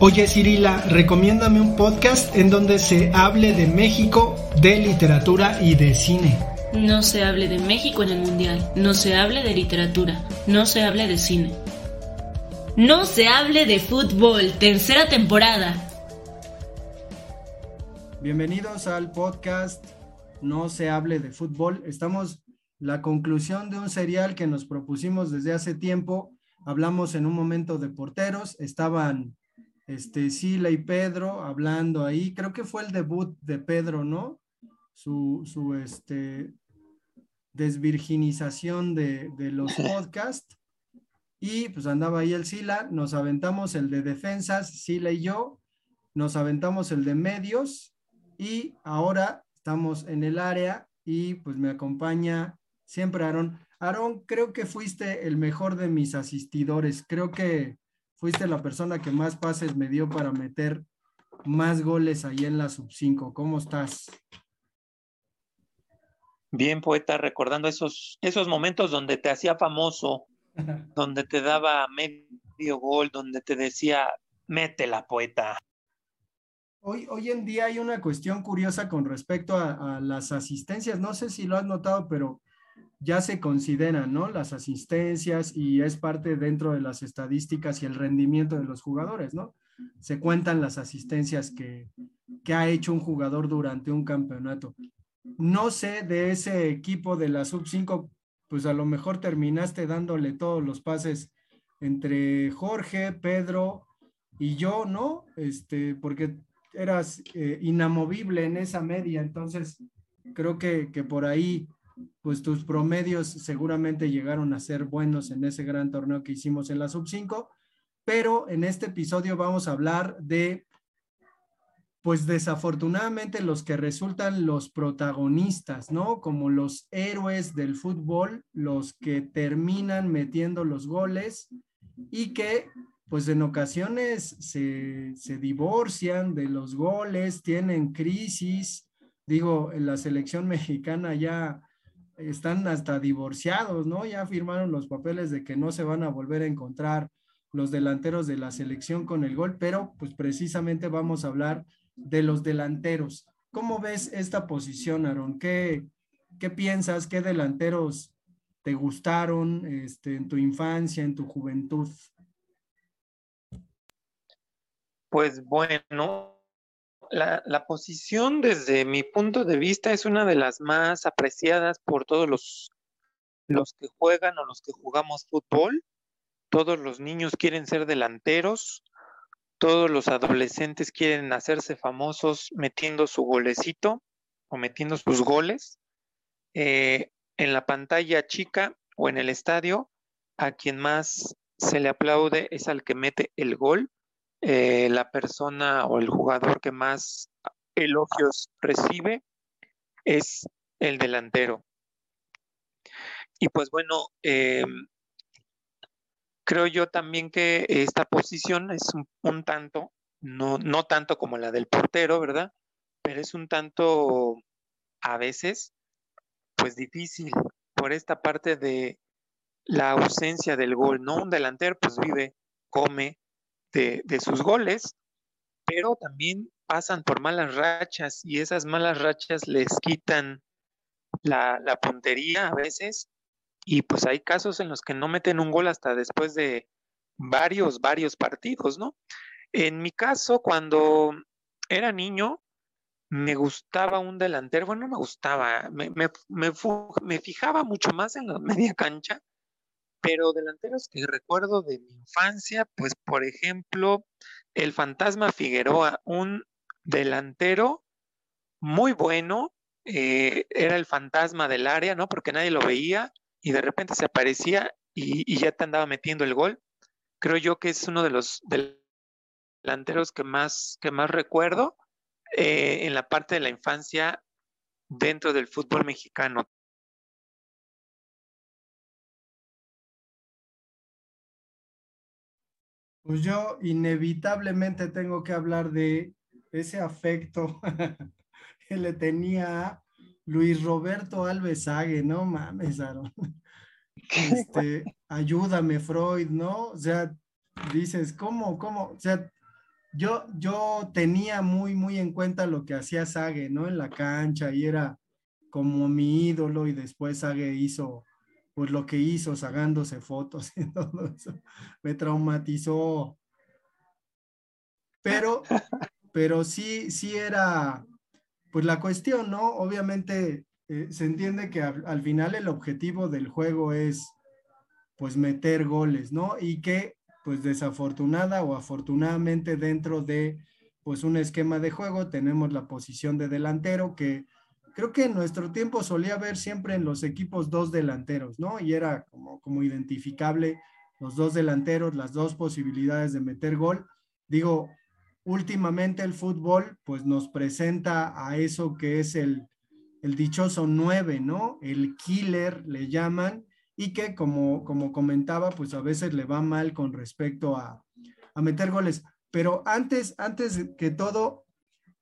Oye Cirila, recomiéndame un podcast en donde se hable de México, de literatura y de cine. No se hable de México en el Mundial, no se hable de literatura, no se hable de cine. No se hable de fútbol, tercera temporada. Bienvenidos al podcast No se hable de fútbol. Estamos la conclusión de un serial que nos propusimos desde hace tiempo. Hablamos en un momento de porteros, estaban este Sila y Pedro hablando ahí. Creo que fue el debut de Pedro, ¿no? Su, su este, desvirginización de, de los podcasts. Y pues andaba ahí el Sila, nos aventamos el de defensas, Sila y yo, nos aventamos el de medios y ahora estamos en el área y pues me acompaña siempre Aarón. Aarón, creo que fuiste el mejor de mis asistidores, creo que fuiste la persona que más pases me dio para meter más goles ahí en la sub 5. ¿Cómo estás? Bien, poeta, recordando esos, esos momentos donde te hacía famoso, donde te daba medio gol, donde te decía, métela, poeta. Hoy, hoy en día hay una cuestión curiosa con respecto a, a, las asistencias. No sé si lo has notado, pero ya se consideran, ¿no? Las asistencias y es parte dentro de las estadísticas y el rendimiento de los jugadores, ¿no? Se cuentan las asistencias que, que ha hecho un jugador durante un campeonato no sé de ese equipo de la sub 5, pues a lo mejor terminaste dándole todos los pases entre Jorge, Pedro y yo, ¿no? Este, porque eras eh, inamovible en esa media, entonces creo que, que por ahí, pues tus promedios seguramente llegaron a ser buenos en ese gran torneo que hicimos en la sub 5, pero en este episodio vamos a hablar de pues desafortunadamente los que resultan los protagonistas, ¿no? Como los héroes del fútbol, los que terminan metiendo los goles y que pues en ocasiones se, se divorcian de los goles, tienen crisis. Digo, en la selección mexicana ya están hasta divorciados, ¿no? Ya firmaron los papeles de que no se van a volver a encontrar los delanteros de la selección con el gol, pero pues precisamente vamos a hablar de los delanteros. ¿Cómo ves esta posición, Aaron? ¿Qué, qué piensas? ¿Qué delanteros te gustaron este, en tu infancia, en tu juventud? Pues bueno, la, posición desde mi punto de vista es una de las más apreciadas por todos los, los que juegan o los que jugamos fútbol. Todos los niños quieren ser delanteros todos los adolescentes quieren hacerse famosos metiendo su golecito o metiendo sus goles. Eh, en la pantalla chica o en el estadio, a quien más se le aplaude es al que mete el gol. Eh, la persona o el jugador que más elogios recibe es el delantero. Y pues bueno, eh, creo yo también que esta posición es un, tanto, no, no tanto como la del portero, ¿verdad? Pero es un tanto a veces, pues difícil por esta parte de la ausencia del gol, ¿no? Un delantero pues vive, come de, sus goles, pero también pasan por malas rachas y esas malas rachas les quitan la, la puntería a veces y pues hay casos en los que no meten un gol hasta después de varios, varios partidos, ¿no? En mi caso, cuando era niño, me gustaba un delantero, bueno, no me gustaba, me, me, me, fijaba mucho más en la media cancha, pero delanteros que recuerdo de mi infancia, pues por ejemplo, el fantasma Figueroa, un delantero muy bueno, eh, era el fantasma del área, ¿no? Porque nadie lo veía, y de repente se aparecía y, ya te andaba metiendo el gol. creo yo que es uno de los delanteros que más, que más recuerdo eh, en la parte de la infancia dentro del fútbol mexicano. Pues yo inevitablemente tengo que hablar de ese afecto que le tenía a Luis Roberto Alves Sague, no mames, Aaron. Este, ayúdame, Freud, ¿no? O sea, dices, ¿cómo, cómo? O sea, yo, yo tenía muy, muy en cuenta lo que hacía Sage, ¿no? En la cancha y era como mi ídolo y después Sage hizo, pues lo que hizo, sacándose fotos y todo eso. Me traumatizó. Pero, pero sí, sí era, pues la cuestión, ¿no? Obviamente eh, se entiende que al, final el objetivo del juego es, pues, meter goles, ¿no? Y que, pues, desafortunada o afortunadamente dentro de, pues, un esquema de juego tenemos la posición de delantero que creo que en nuestro tiempo solía ver siempre en los equipos dos delanteros, ¿no? Y era como, como identificable los dos delanteros, las dos posibilidades de meter gol. Digo, últimamente el fútbol pues nos presenta a eso que es el, el dichoso 9, ¿no? El killer le llaman y que como, como comentaba pues a veces le va mal con respecto a, a meter goles. Pero antes, antes que todo,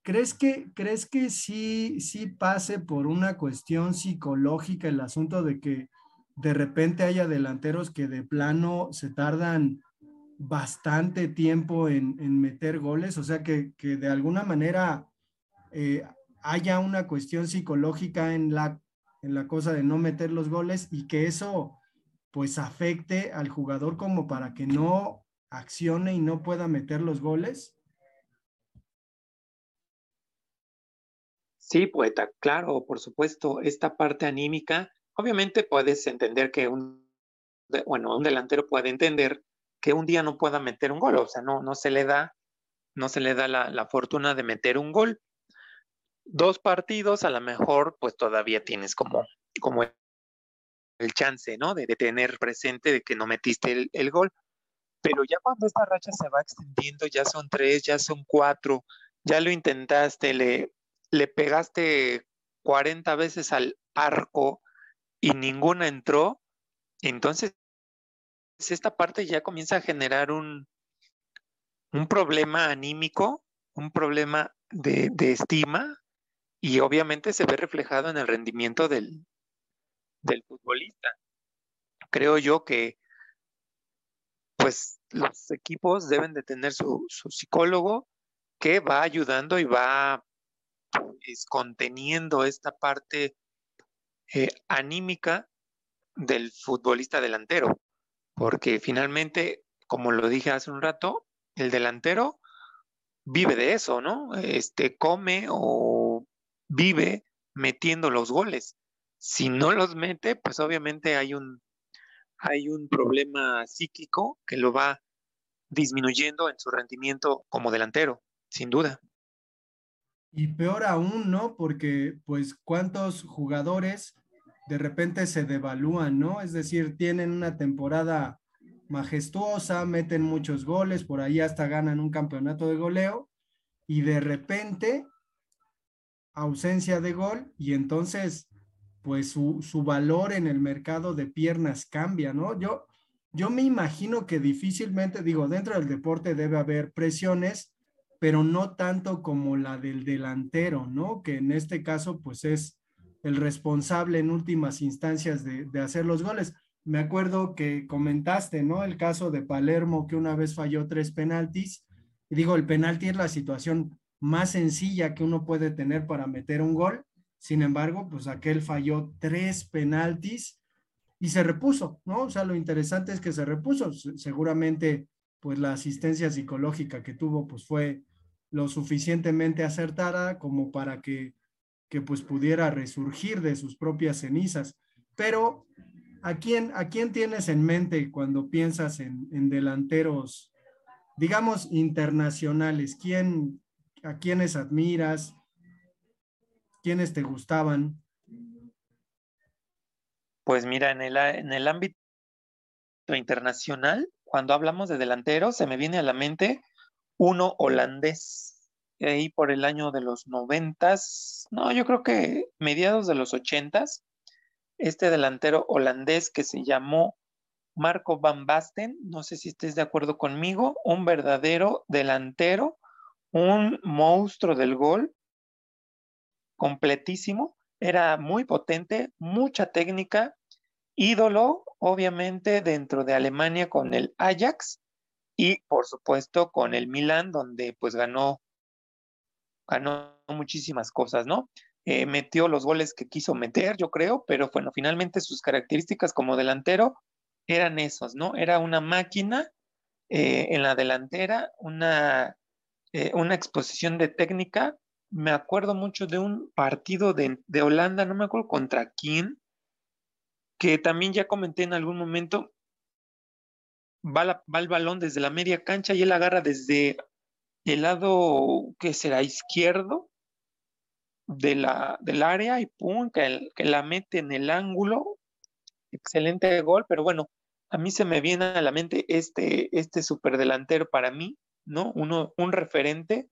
¿crees que, ¿crees que sí, sí pase por una cuestión psicológica el asunto de que de repente haya delanteros que de plano se tardan bastante tiempo en, meter goles, o sea que, de alguna manera eh, haya una cuestión psicológica en la, en la cosa de no meter los goles y que eso pues afecte al jugador como para que no accione y no pueda meter los goles? Sí, poeta, claro, por supuesto, esta parte anímica, obviamente puedes entender que un, bueno, un delantero puede entender que un día no pueda meter un gol, o sea, no, no se le da, no se le da la, fortuna de meter un gol. Dos partidos, a lo mejor, pues todavía tienes como, como el chance, ¿no? De, tener presente de que no metiste el, gol. Pero ya cuando esta racha se va extendiendo, ya son tres, ya son cuatro, ya lo intentaste, le, le pegaste 40 veces al arco y ninguna entró, entonces esta parte ya comienza a generar un, un problema anímico, un problema de, estima y obviamente se ve reflejado en el rendimiento del, del futbolista. Creo yo que pues los equipos deben de tener su, psicólogo que va ayudando y va pues, conteniendo esta parte eh, anímica del futbolista delantero porque finalmente, como lo dije hace un rato, el delantero vive de eso, ¿no? Este come o vive metiendo los goles. Si no los mete, pues obviamente hay un hay un problema psíquico que lo va disminuyendo en su rendimiento como delantero, sin duda. Y peor aún, ¿no? Porque pues cuántos jugadores de repente se devalúan, ¿no? Es decir, tienen una temporada majestuosa, meten muchos goles, por ahí hasta ganan un campeonato de goleo y de repente ausencia de gol y entonces pues su, su valor en el mercado de piernas cambia, ¿no? Yo, yo me imagino que difícilmente, digo, dentro del deporte debe haber presiones, pero no tanto como la del delantero, ¿no? Que en este caso pues es el responsable en últimas instancias de, hacer los goles. Me acuerdo que comentaste, ¿no? El caso de Palermo que una vez falló tres penaltis. Y digo, el penalti es la situación más sencilla que uno puede tener para meter un gol. Sin embargo, pues aquel falló tres penaltis y se repuso, ¿no? O sea, lo interesante es que se repuso. Seguramente, pues la asistencia psicológica que tuvo, pues fue lo suficientemente acertada como para que que pues pudiera resurgir de sus propias cenizas. Pero, ¿a quién, a quién tienes en mente cuando piensas en, delanteros, digamos, internacionales? ¿Quién, ¿A quiénes admiras? ¿Quiénes te gustaban? Pues mira, en el, en el ámbito internacional, cuando hablamos de delantero, se me viene a la mente uno holandés, ahí por el año de los noventas, no, yo creo que mediados de los ochentas, este delantero holandés que se llamó Marco Van Basten, no sé si estés de acuerdo conmigo, un verdadero delantero, un monstruo del gol, completísimo, era muy potente, mucha técnica, ídolo, obviamente, dentro de Alemania con el Ajax y, por supuesto, con el Milan, donde pues ganó, ganó muchísimas cosas, ¿no? Eh, metió los goles que quiso meter, yo creo, pero bueno, finalmente sus características como delantero eran esos, ¿no? Era una máquina eh, en la delantera, una, eh, una exposición de técnica. Me acuerdo mucho de un partido de, de Holanda, no me acuerdo contra quién, que también ya comenté en algún momento, va, el balón desde la media cancha y él agarra desde el lado, que será izquierdo de la, del área y pum, que, la mete en el ángulo. Excelente gol, pero bueno, a mí se me viene a la mente este, este superdelantero para mí, ¿no? Uno, un referente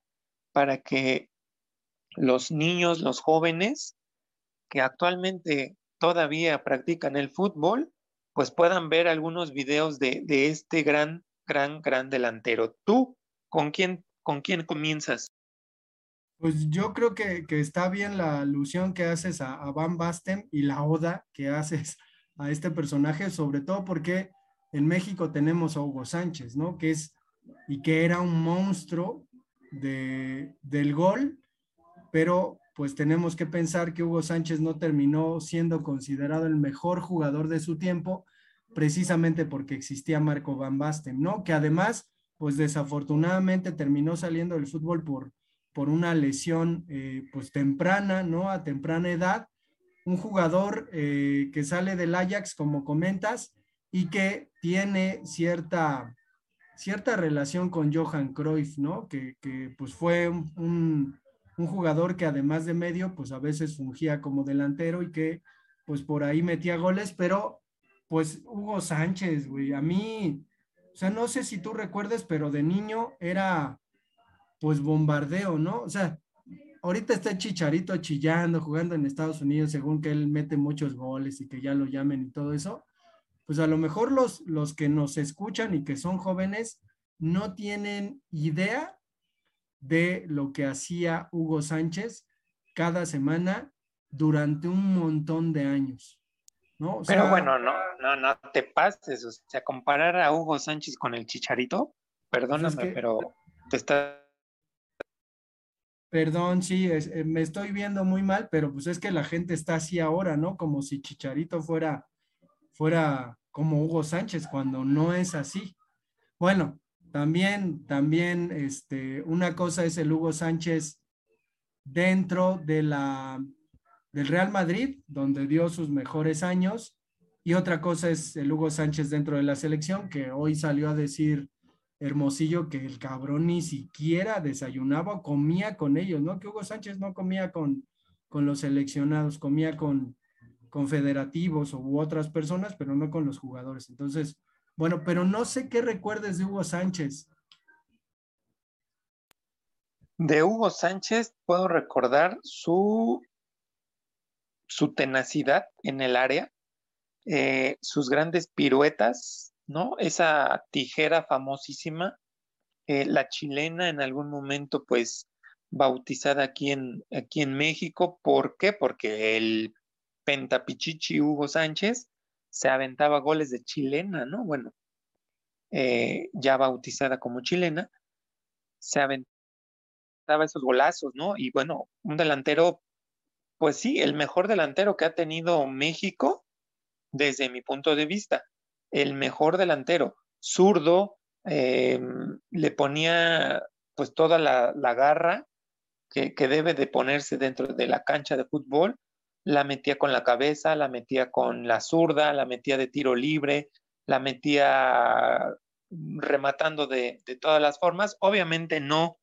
para que los niños, los jóvenes que actualmente todavía practican el fútbol, pues puedan ver algunos videos de, este gran, gran, gran delantero. ¿Tú con quién, con quién comienzas? Pues yo creo que, está bien la alusión que haces a, Van Basten y la oda que haces a este personaje, sobre todo porque en México tenemos a Hugo Sánchez, ¿no? Que es y que era un monstruo de, del gol, pero pues tenemos que pensar que Hugo Sánchez no terminó siendo considerado el mejor jugador de su tiempo, precisamente porque existía Marco Van Basten, ¿no? Que además, pues desafortunadamente terminó saliendo del fútbol por, por una lesión, eh, pues temprana, ¿no? A temprana edad. Un jugador eh, que sale del Ajax, como comentas, y que tiene cierta, cierta relación con Johan Cruyff, ¿no? Que, que pues fue un un jugador que además de medio, pues a veces fungía como delantero y que pues por ahí metía goles, pero pues Hugo Sánchez, güey, a mí, o sea, no sé si tú recuerdes, pero de niño era pues bombardeo, ¿no? O sea, ahorita está Chicharito chillando, jugando en Estados Unidos, según que él mete muchos goles y que ya lo llamen y todo eso, pues a lo mejor los, los que nos escuchan y que son jóvenes no tienen idea de lo que hacía Hugo Sánchez cada semana durante un montón de años. ¿no? Pero bueno, no, no, no te pases, o sea, comparar a Hugo Sánchez con el Chicharito, perdóname, pues pero te está... Perdón, sí, eh, me estoy viendo muy mal, pero pues es que la gente está así ahora, ¿no? Como si Chicharito fuera, fuera como Hugo Sánchez, cuando no es así. Bueno, también, también, este, una cosa es el Hugo Sánchez dentro de la, del Real Madrid, donde dio sus mejores años, y otra cosa es el Hugo Sánchez dentro de la selección, que hoy salió a decir Hermosillo que el cabrón ni siquiera desayunaba o comía con ellos, ¿no? Que Hugo Sánchez no comía con, con los seleccionados, comía con, con federativos u otras personas, pero no con los jugadores. Entonces, bueno, pero no sé qué recuerdes de Hugo Sánchez. De Hugo Sánchez puedo recordar su, su tenacidad en el área, eh, sus grandes piruetas, ¿no? Esa tijera famosísima, eh, la chilena en algún momento, pues, bautizada aquí en, aquí en México. ¿Por qué? Porque el pentapichichi Hugo Sánchez se aventaba goles de chilena, ¿no? Bueno, eh, ya bautizada como chilena, se aventaba esos golazos, ¿no? Y bueno, un delantero, pues sí, el mejor delantero que ha tenido México desde mi punto de vista, el mejor delantero, zurdo, em, le ponía pues toda la, garra que, que debe de ponerse dentro de la cancha de fútbol la metía con la cabeza, la metía con la zurda, la metía de tiro libre, la metía rematando de, todas las formas. Obviamente no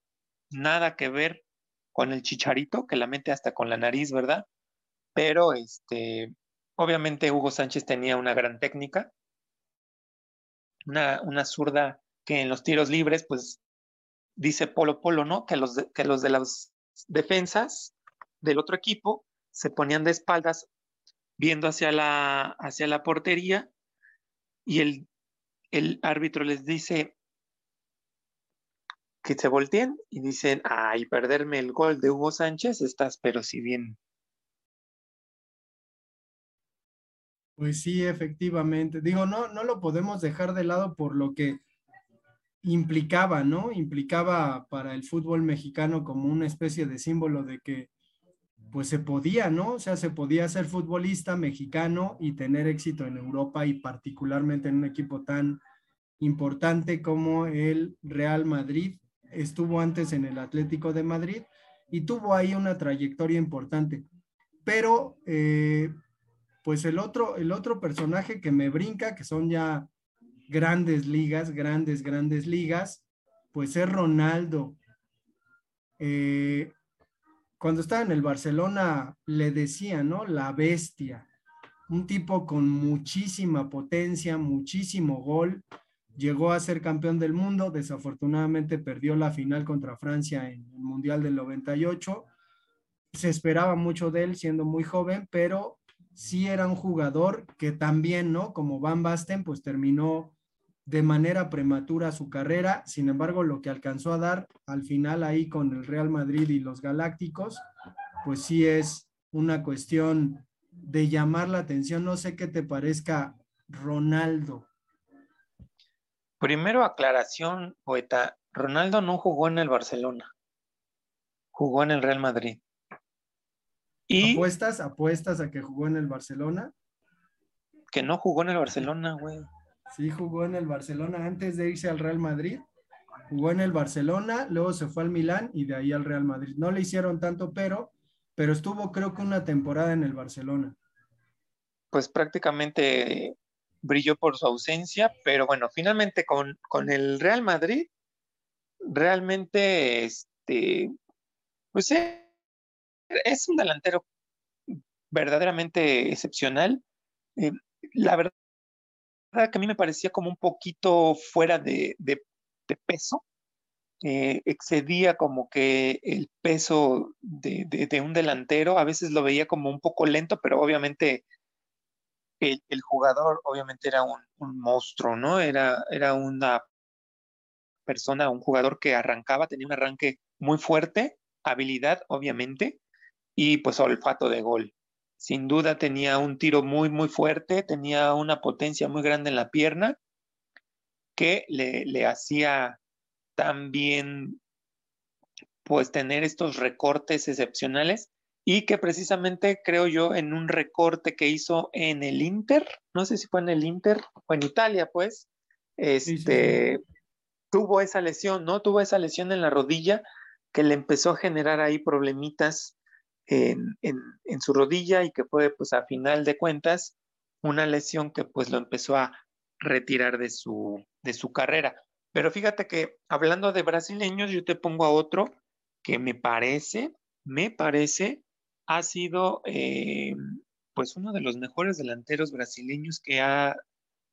nada que ver con el chicharito, que la mete hasta con la nariz, ¿verdad? Pero este, obviamente Hugo Sánchez tenía una gran técnica, una, una zurda que en los tiros libres, pues dice Polo Polo, ¿no? Que los que los de las defensas del otro equipo se ponían de espaldas viendo hacia la, hacia la portería y el, el árbitro les dice que se volteen y dicen, ay, perderme el gol de Hugo Sánchez, estás pero si bien. Pues sí, efectivamente. Digo, no, no lo podemos dejar de lado por lo que implicaba, ¿no? Implicaba para el fútbol mexicano como una especie de símbolo de que pues se podía, ¿no? O sea, se podía ser futbolista mexicano y tener éxito en Europa y particularmente en un equipo tan importante como el Real Madrid. Estuvo antes en el Atlético de Madrid y tuvo ahí una trayectoria importante. Pero, eh, pues el otro, el otro personaje que me brinca, que son ya grandes ligas, grandes, grandes ligas, pues es Ronaldo. Eh, cuando estaba en el Barcelona le decía, ¿no? La bestia, un tipo con muchísima potencia, muchísimo gol, llegó a ser campeón del mundo, desafortunadamente perdió la final contra Francia en el Mundial del 98. Se esperaba mucho de él siendo muy joven, pero sí era un jugador que también, ¿no? Como Van Basten, pues terminó de manera prematura su carrera, sin embargo lo que alcanzó a dar al final ahí con el Real Madrid y los Galácticos, pues sí es una cuestión de llamar la atención. No sé qué te parezca Ronaldo. Primero aclaración, poeta, Ronaldo no jugó en el Barcelona, jugó en el Real Madrid. ¿Y ¿Apuestas? ¿Apuestas a que jugó en el Barcelona? Que no jugó en el Barcelona, güey. Sí, jugó en el Barcelona antes de irse al Real Madrid. Jugó en el Barcelona, luego se fue al Milán y de ahí al Real Madrid. No le hicieron tanto, pero, pero estuvo creo que una temporada en el Barcelona. Pues prácticamente brilló por su ausencia, pero bueno, finalmente con, con el Real Madrid, realmente, este, pues es un delantero verdaderamente excepcional. Eh, la verdad que a mí me parecía como un poquito fuera de, peso. Eh, excedía como que el peso de, un delantero, a veces lo veía como un poco lento, pero obviamente el, jugador obviamente era un, monstruo, ¿no? Era, era una persona, un jugador que arrancaba, tenía un arranque muy fuerte, habilidad obviamente, y pues olfato de gol. Sin duda tenía un tiro muy, muy fuerte, tenía una potencia muy grande en la pierna que le, hacía también pues tener estos recortes excepcionales y que precisamente creo yo en un recorte que hizo en el Inter, no sé si fue en el Inter o en Italia, pues, este, tuvo esa lesión, ¿no? Tuvo esa lesión en la rodilla que le empezó a generar ahí problemitas en, su rodilla y que fue pues a final de cuentas una lesión que pues lo empezó a retirar de su, de su carrera. Pero fíjate que hablando de brasileños, yo te pongo a otro que me parece, me parece, ha sido eh, pues uno de los mejores delanteros brasileños que ha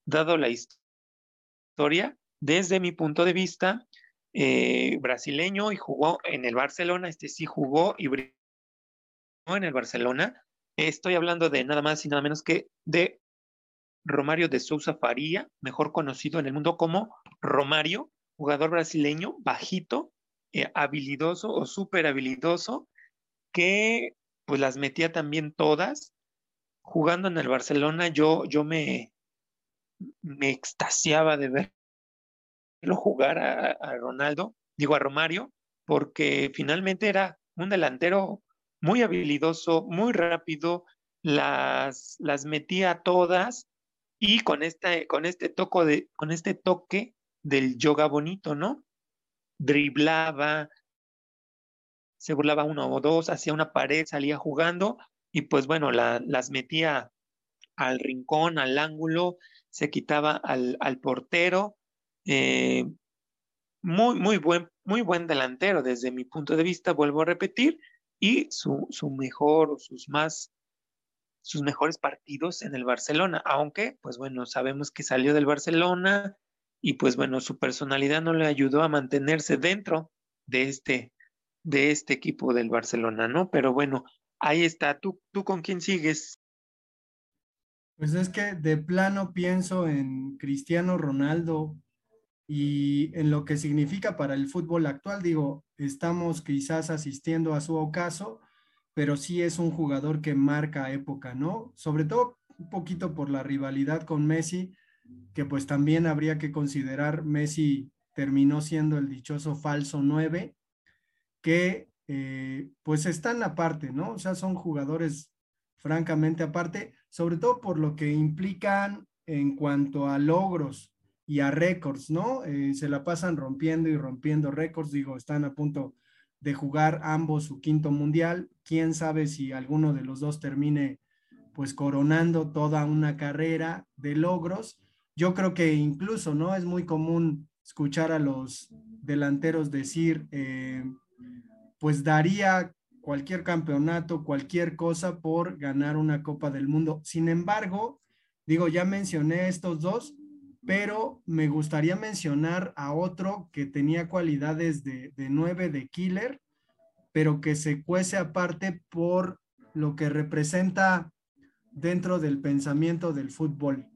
dado la historia desde mi punto de vista eh, brasileño y jugó en el Barcelona, este sí jugó y en el Barcelona. Estoy hablando de nada más y nada menos que de Romario de Sousa Faria, mejor conocido en el mundo como Romario, jugador brasileño, bajito, eh, habilidoso o súper habilidoso, que pues las metía también todas. Jugando en el Barcelona, yo, yo me, me extasiaba de verlo jugar a, a Ronaldo, digo a Romario, porque finalmente era un delantero muy habilidoso, muy rápido, las, las metía todas y con, esta, con, este toco de, con este toque del yoga bonito, ¿no? Driblaba, se burlaba uno o dos, hacía una pared, salía jugando y pues bueno, las metía al rincón, al ángulo, se quitaba al, al portero. Eh, muy, muy buen, muy buen delantero desde mi punto de vista, vuelvo a repetir, y su, su mejor o sus más sus mejores partidos en el Barcelona, aunque, pues bueno, sabemos que salió del Barcelona y pues bueno, su personalidad no le ayudó a mantenerse dentro de este, de este equipo del Barcelona, ¿no? Pero bueno, ahí está. ¿Tú, tú con quién sigues? Pues es que de plano pienso en Cristiano Ronaldo y en lo que significa para el fútbol actual. Digo, estamos quizás asistiendo a su ocaso, pero sí es un jugador que marca época, ¿no? Sobre todo un poquito por la rivalidad con Messi, que pues también habría que considerar Messi terminó siendo el dichoso falso 9, que eh, pues están aparte, ¿no? O sea, son jugadores francamente aparte, sobre todo por lo que implican en cuanto a logros y a récords, ¿no? Eh, se la pasan rompiendo y rompiendo récords, digo, están a punto de jugar ambos su quinto mundial, quién sabe si alguno de los dos termine pues coronando toda una carrera de logros. Yo creo que incluso, ¿no? Es muy común escuchar a los delanteros decir, eh, pues daría cualquier campeonato, cualquier cosa por ganar una Copa del Mundo. Sin embargo, digo, ya mencioné estos dos, pero me gustaría mencionar a otro que tenía cualidades de, de nueve de killer, pero que se cuece aparte por lo que representa dentro del pensamiento del fútbol.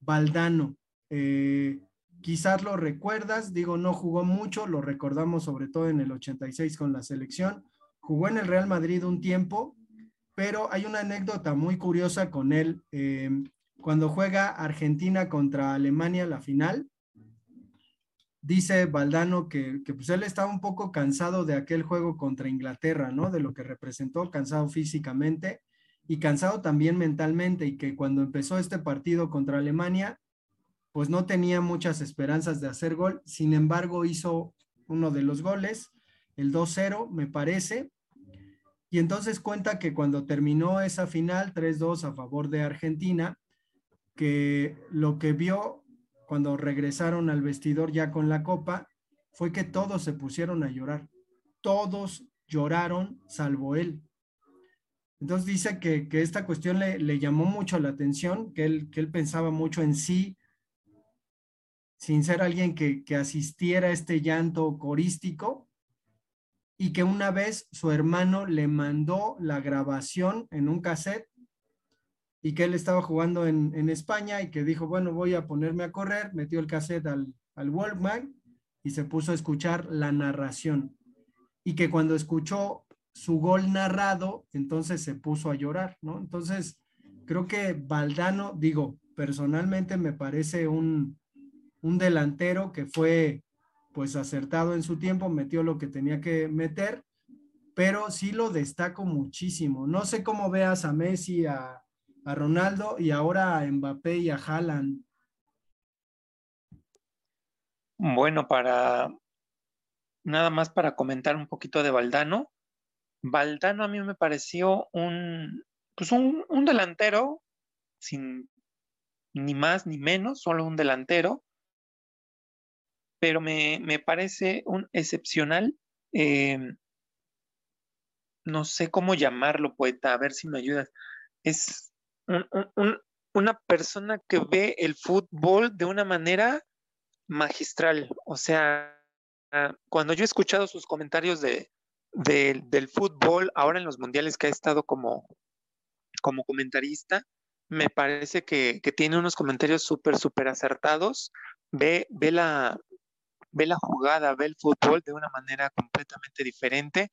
Valdano, eh, quizás lo recuerdas, digo, no jugó mucho, lo recordamos sobre todo en el 86 con la selección, jugó en el Real Madrid un tiempo, pero hay una anécdota muy curiosa con él. Eh, cuando juega Argentina contra Alemania la final, dice Valdano que, que, pues él estaba un poco cansado de aquel juego contra Inglaterra, ¿no? De lo que representó, cansado físicamente y cansado también mentalmente y que cuando empezó este partido contra Alemania, pues no tenía muchas esperanzas de hacer gol, sin embargo hizo uno de los goles, el 2-0 me parece, y entonces cuenta que cuando terminó esa final 3-2 a favor de Argentina, que lo que vio cuando regresaron al vestidor ya con la copa fue que todos se pusieron a llorar, todos lloraron salvo él. Entonces dice que, esta cuestión le, le, llamó mucho la atención, que él, que él pensaba mucho en sí, sin ser alguien que, que asistiera a este llanto corístico, y que una vez su hermano le mandó la grabación en un cassette y que él estaba jugando en, en, España y que dijo, bueno, voy a ponerme a correr, metió el cassette al, al Walkman y se puso a escuchar la narración. Y que cuando escuchó su gol narrado, entonces se puso a llorar, ¿no? Entonces, creo que Valdano, digo, personalmente me parece un, un delantero que fue pues acertado en su tiempo, metió lo que tenía que meter, pero sí lo destaco muchísimo. No sé cómo veas a Messi, a, a Ronaldo y ahora a Mbappé y a Haaland. Bueno, para nada más para comentar un poquito de Valdano, Valdano a mí me pareció un, pues un, delantero sin ni más ni menos, solo un delantero, pero me, parece un excepcional, eh, no sé cómo llamarlo, poeta, a ver si me ayudas. Es una persona que ve el fútbol de una manera magistral, o sea, cuando yo he escuchado sus comentarios de, del fútbol, ahora en los mundiales que ha estado como, como comentarista, me parece que, tiene unos comentarios súper, súper acertados. Ve, ve, la, ve la jugada, ve el fútbol de una manera completamente diferente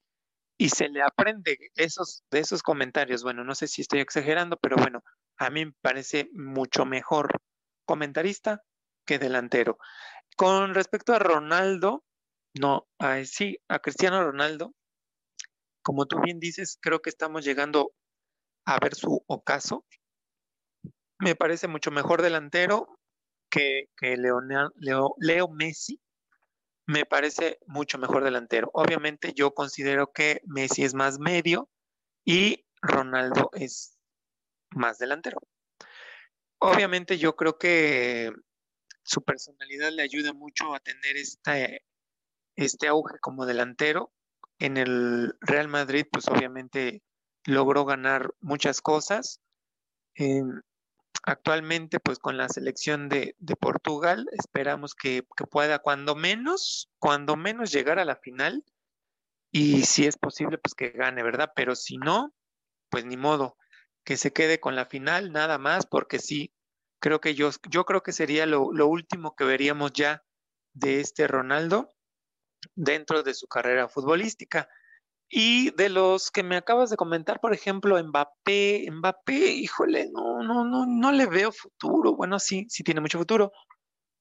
y se le aprende esos, de esos comentarios. Bueno, no sé si estoy exagerando, pero bueno, a mí me parece mucho mejor comentarista que delantero. Con respecto a Ronaldo, no, sí, a Cristiano Ronaldo, como tú bien dices, creo que estamos llegando a ver su ocaso. Me parece mucho mejor delantero que, Leo, Messi. Me parece mucho mejor delantero. Obviamente yo considero que Messi es más medio y Ronaldo es más delantero. Obviamente yo creo que su personalidad le ayuda mucho a tener este, este auge como delantero en el Real Madrid, pues obviamente logró ganar muchas cosas. Actualmente pues con la selección de, Portugal esperamos que, pueda cuando menos, cuando menos llegar a la final y si es posible pues que gane, ¿verdad? Pero si no, pues ni modo, que se quede con la final nada más porque sí, creo que yo, yo creo que sería lo, lo último que veríamos ya de este Ronaldo dentro de su carrera futbolística. Y de los que me acabas de comentar, por ejemplo, Mbappé, Mbappé, híjole, no, no, no, no le veo futuro. Bueno, sí, sí tiene mucho futuro,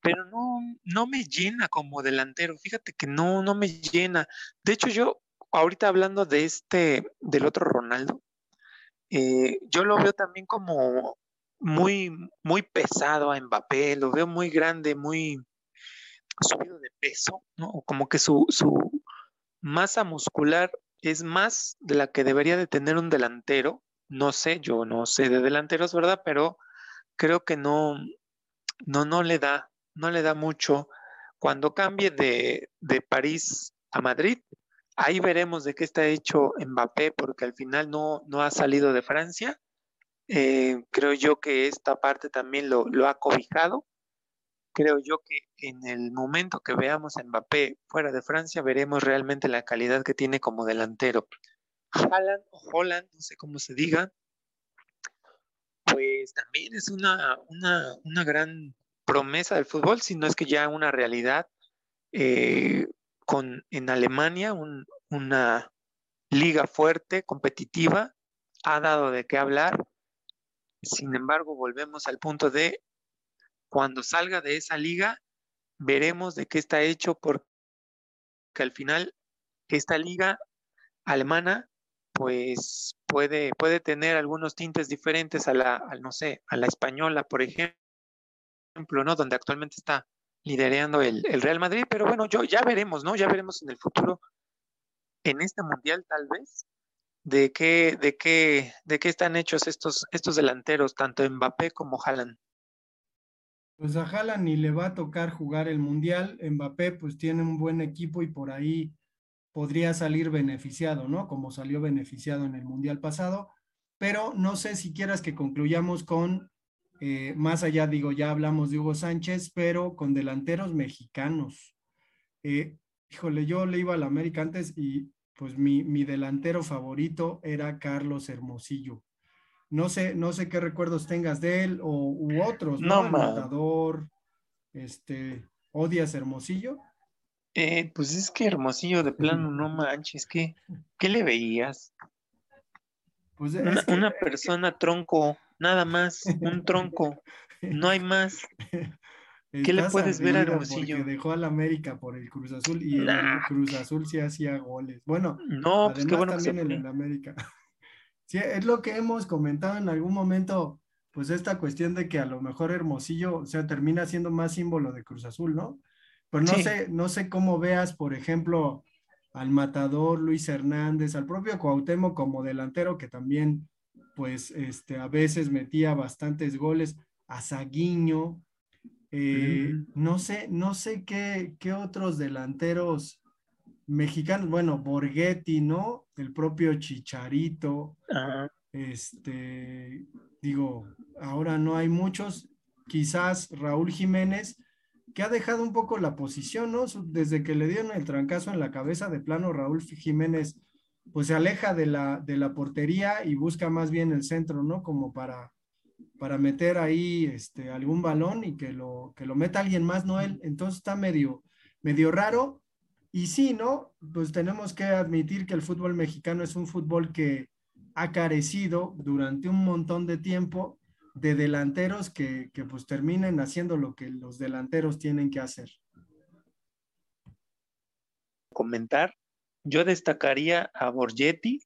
pero no, no me llena como delantero. Fíjate que no, no me llena. De hecho, yo ahorita hablando de este, del otro Ronaldo, eh, yo lo veo también como muy, muy pesado a Mbappé, lo veo muy grande, muy subido de peso, ¿no? Como que su, su masa muscular es más de la que debería de tener un delantero. No sé, yo no sé de delanteros, ¿verdad? Pero creo que no, no, no le da, no le da mucho. Cuando cambie de, de París a Madrid, ahí veremos de qué está hecho Mbappé, porque al final no, no ha salido de Francia. Eh, creo yo que esta parte también lo, lo ha cobijado creo yo que en el momento que veamos a Mbappé fuera de Francia, veremos realmente la calidad que tiene como delantero. Haaland o Holland, no sé cómo se diga, pues también es una, una, gran promesa del fútbol, si no es que ya una realidad. Eh, con, en Alemania, una liga fuerte, competitiva, ha dado de qué hablar. Sin embargo, volvemos al punto de cuando salga de esa liga, veremos de qué está hecho, porque al final esta liga alemana, pues puede, puede tener algunos tintes diferentes a la, no sé, a la española, por ejemplo, ¿no? Donde actualmente está liderando el, el, Real Madrid, pero bueno, yo ya veremos, ¿no? Ya veremos en el futuro, en este mundial tal vez, de qué, de qué, de qué están hechos estos, estos delanteros, tanto Mbappé como Haaland. Pues a ni le va a tocar jugar el Mundial. Mbappé pues tiene un buen equipo y por ahí podría salir beneficiado, ¿no? Como salió beneficiado en el Mundial pasado. Pero no sé si quieras que concluyamos con, eh, más allá digo, ya hablamos de Hugo Sánchez, pero con delanteros mexicanos. Eh, híjole, yo le iba al América antes y pues mi, mi delantero favorito era Carlos Hermosillo. No sé, no sé qué recuerdos tengas de él o u otros, ¿no? no Matador, este, odias Hermosillo. Eh, pues es que Hermosillo de plano, no manches, ¿qué, qué le veías? Pues una, persona tronco, nada más, un tronco, no hay más. ¿Qué le puedes ver a Hermosillo? Porque dejó al América por el Cruz Azul y el Cruz Azul sí hacía goles. Bueno, no, pues qué bueno también en el América. Sí, es lo que hemos comentado en algún momento, pues esta cuestión de que a lo mejor Hermosillo, o sea, termina siendo más símbolo de Cruz Azul, ¿no? Pero no sé, no sé cómo veas, por ejemplo, al matador Luis Hernández, al propio Cuauhtémoc como delantero que también, pues, este, a veces metía bastantes goles, a Saguiño, eh, no sé, no sé qué, qué otros delanteros mexicanos, bueno, Borghetti, ¿no? El propio Chicharito. Este, digo, ahora no hay muchos, quizás Raúl Jiménez, que ha dejado un poco la posición, ¿no? Desde que le dieron el trancazo en la cabeza de plano, Raúl Jiménez, pues se aleja de la, de la portería y busca más bien el centro, ¿no? Como para, para meter ahí este, algún balón y que lo, que lo meta alguien más, ¿no? Él, entonces está medio, medio raro y sí, ¿no? Pues tenemos que admitir que el fútbol mexicano es un fútbol que ha carecido durante un montón de tiempo de delanteros que, pues terminen haciendo lo que los delanteros tienen que hacer. Comentar, yo destacaría a Borgetti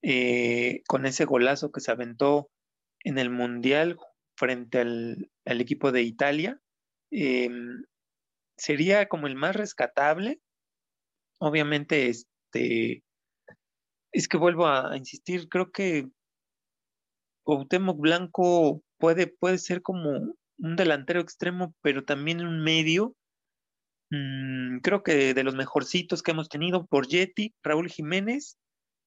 eh, con ese golazo que se aventó en el Mundial frente al, equipo de Italia. Em, sería como el más rescatable, obviamente, este, es que vuelvo a, insistir, creo que Cuauhtémoc Blanco puede, puede ser como un delantero extremo, pero también un medio. Mm, creo que de los mejorcitos que hemos tenido por Yeti, Raúl Jiménez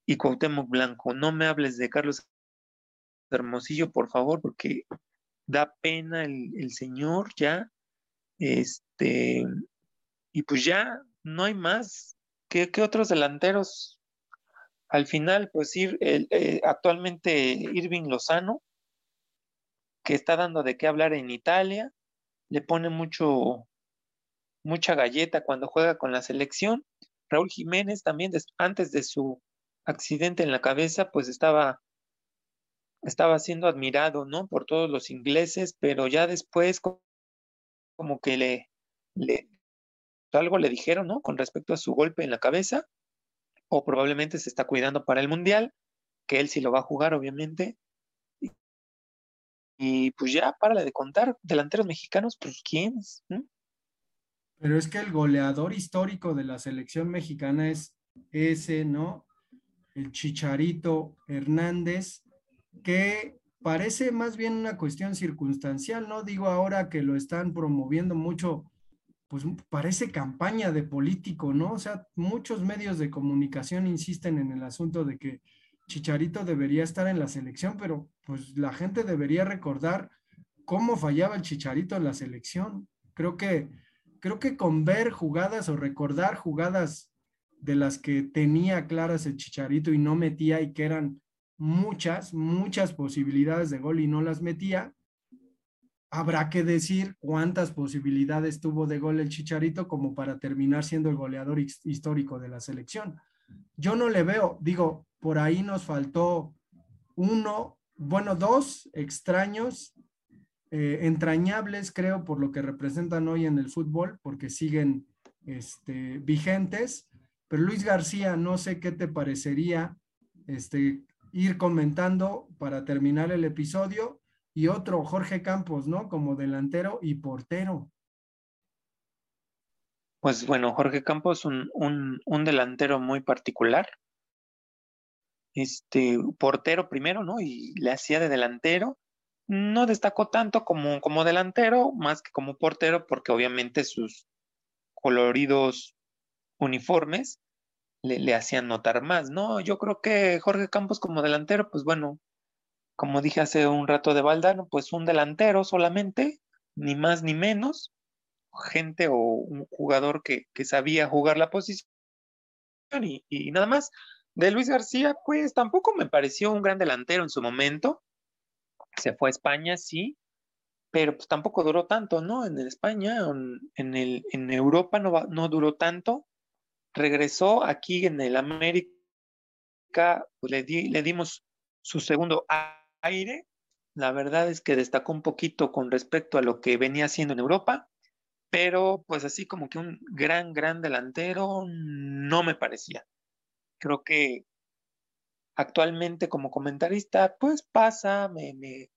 y Cuauhtémoc Blanco. No me hables de Carlos Hermosillo, por favor, porque da pena el, señor ya, este, y pues ya no hay más. ¿Qué, otros delanteros? Al final, pues ir, eh, actualmente Irving Lozano, que está dando de qué hablar en Italia, le pone mucho, mucha galleta cuando juega con la selección. Raúl Jiménez también, antes de su accidente en la cabeza, pues estaba, estaba siendo admirado, ¿no? Por todos los ingleses, pero ya después como que le, le algo le dijeron, ¿no? Con respecto a su golpe en la cabeza, o probablemente se está cuidando para el Mundial, que él sí lo va a jugar, obviamente. Y, pues ya, párale de contar, delanteros mexicanos, pues ¿quiénes? Pero es que el goleador histórico de la selección mexicana es ese, ¿no? El Chicharito Hernández, que parece más bien una cuestión circunstancial, ¿no? Digo ahora que lo están promoviendo mucho, pues parece campaña de político, ¿no? O sea, muchos medios de comunicación insisten en el asunto de que Chicharito debería estar en la selección, pero pues la gente debería recordar cómo fallaba el Chicharito en la selección. Creo que creo que con ver jugadas o recordar jugadas de las que tenía claras el Chicharito y no metía y que eran muchas, muchas posibilidades de gol y no las metía, habrá que decir cuántas posibilidades tuvo de gol el Chicharito como para terminar siendo el goleador histórico de la selección. Yo no le veo, digo, por ahí nos faltó uno, bueno, dos extraños eh, entrañables, creo, por lo que representan hoy en el fútbol, porque siguen este, vigentes. Pero Luis García, no sé qué te parecería este, ir comentando para terminar el episodio. Y otro, Jorge Campos, ¿no? Como delantero y portero. Pues bueno, Jorge Campos, un, un, un delantero muy particular. Este, portero primero, ¿no? Y le hacía de delantero no destacó tanto como, como delantero, más que como portero, porque obviamente sus coloridos uniformes le, hacían notar más, ¿no? Yo creo que Jorge Campos como delantero, pues bueno, como dije hace un rato de Valdano, pues un delantero solamente, ni más ni menos, gente o un jugador que, sabía jugar la posición y, y nada más. De Luis García, pues tampoco me pareció un gran delantero en su momento, se fue a España, sí, pero pues tampoco duró tanto, ¿no? En España, en, en Europa no, no duró tanto. Regresó aquí en el América, pues le, le dimos su segundo aire. La verdad es que destacó un poquito con respecto a lo que venía haciendo en Europa, pero pues así como que un gran, gran delantero no me parecía. Creo que actualmente como comentarista, pues pasa, me,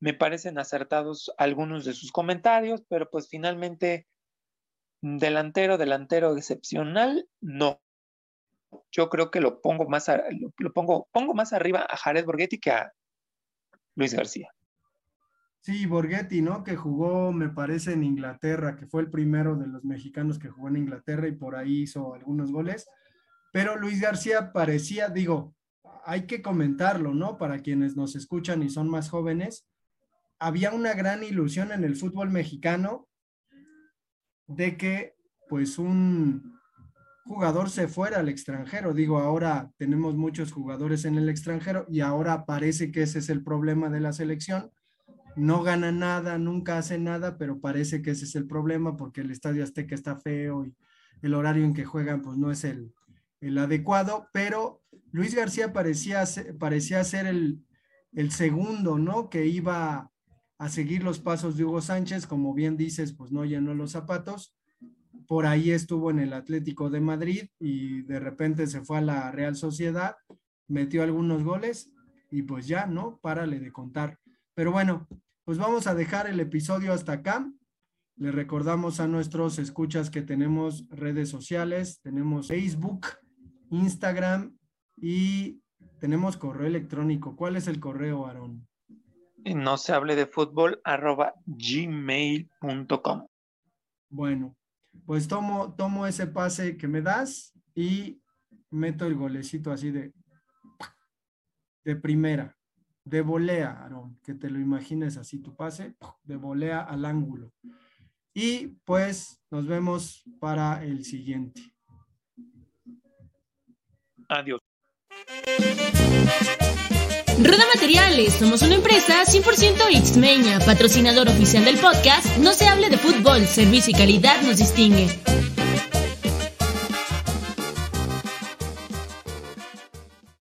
me, parecen acertados algunos de sus comentarios, pero pues finalmente delantero, delantero excepcional, no. Yo creo que lo pongo más, lo, pongo, pongo más arriba a Jared Borghetti que a Luis García. Sí, Borghetti, ¿no? Que jugó, me parece, en Inglaterra, que fue el primero de los mexicanos que jugó en Inglaterra y por ahí hizo algunos goles. Pero Luis García parecía, digo, hay que comentarlo, ¿no? Para quienes nos escuchan y son más jóvenes, había una gran ilusión en el fútbol mexicano de que pues un jugador se fuera al extranjero. Digo, ahora tenemos muchos jugadores en el extranjero y ahora parece que ese es el problema de la selección. No gana nada, nunca hace nada, pero parece que ese es el problema porque el Estadio Azteca está feo y el horario en que juegan pues no es el, el adecuado, pero Luis García parecía, parecía ser el, el segundo, ¿no? Que iba a seguir los pasos de Hugo Sánchez, como bien dices, pues no llenó los zapatos. Por ahí estuvo en el Atlético de Madrid y de repente se fue a la Real Sociedad, metió algunos goles y pues ya, ¿no? Párale de contar. Pero bueno, pues vamos a dejar el episodio hasta acá. Le recordamos a nuestros escuchas que tenemos redes sociales, tenemos Facebook, Instagram y tenemos correo electrónico. ¿Cuál es el correo, Aarón? No se hable de fútbol arroba gmail.com. Bueno, pues tomo, tomo ese pase que me das y meto el golecito así de, de primera. de volea, Aaron, que te lo imagines así, tu pase de volea al ángulo. Y pues nos vemos para el siguiente. Adiós. Rueda Materiales, somos una empresa 100% Xmeña, patrocinador oficial del podcast No se hable de fútbol, servicio y calidad nos distingue.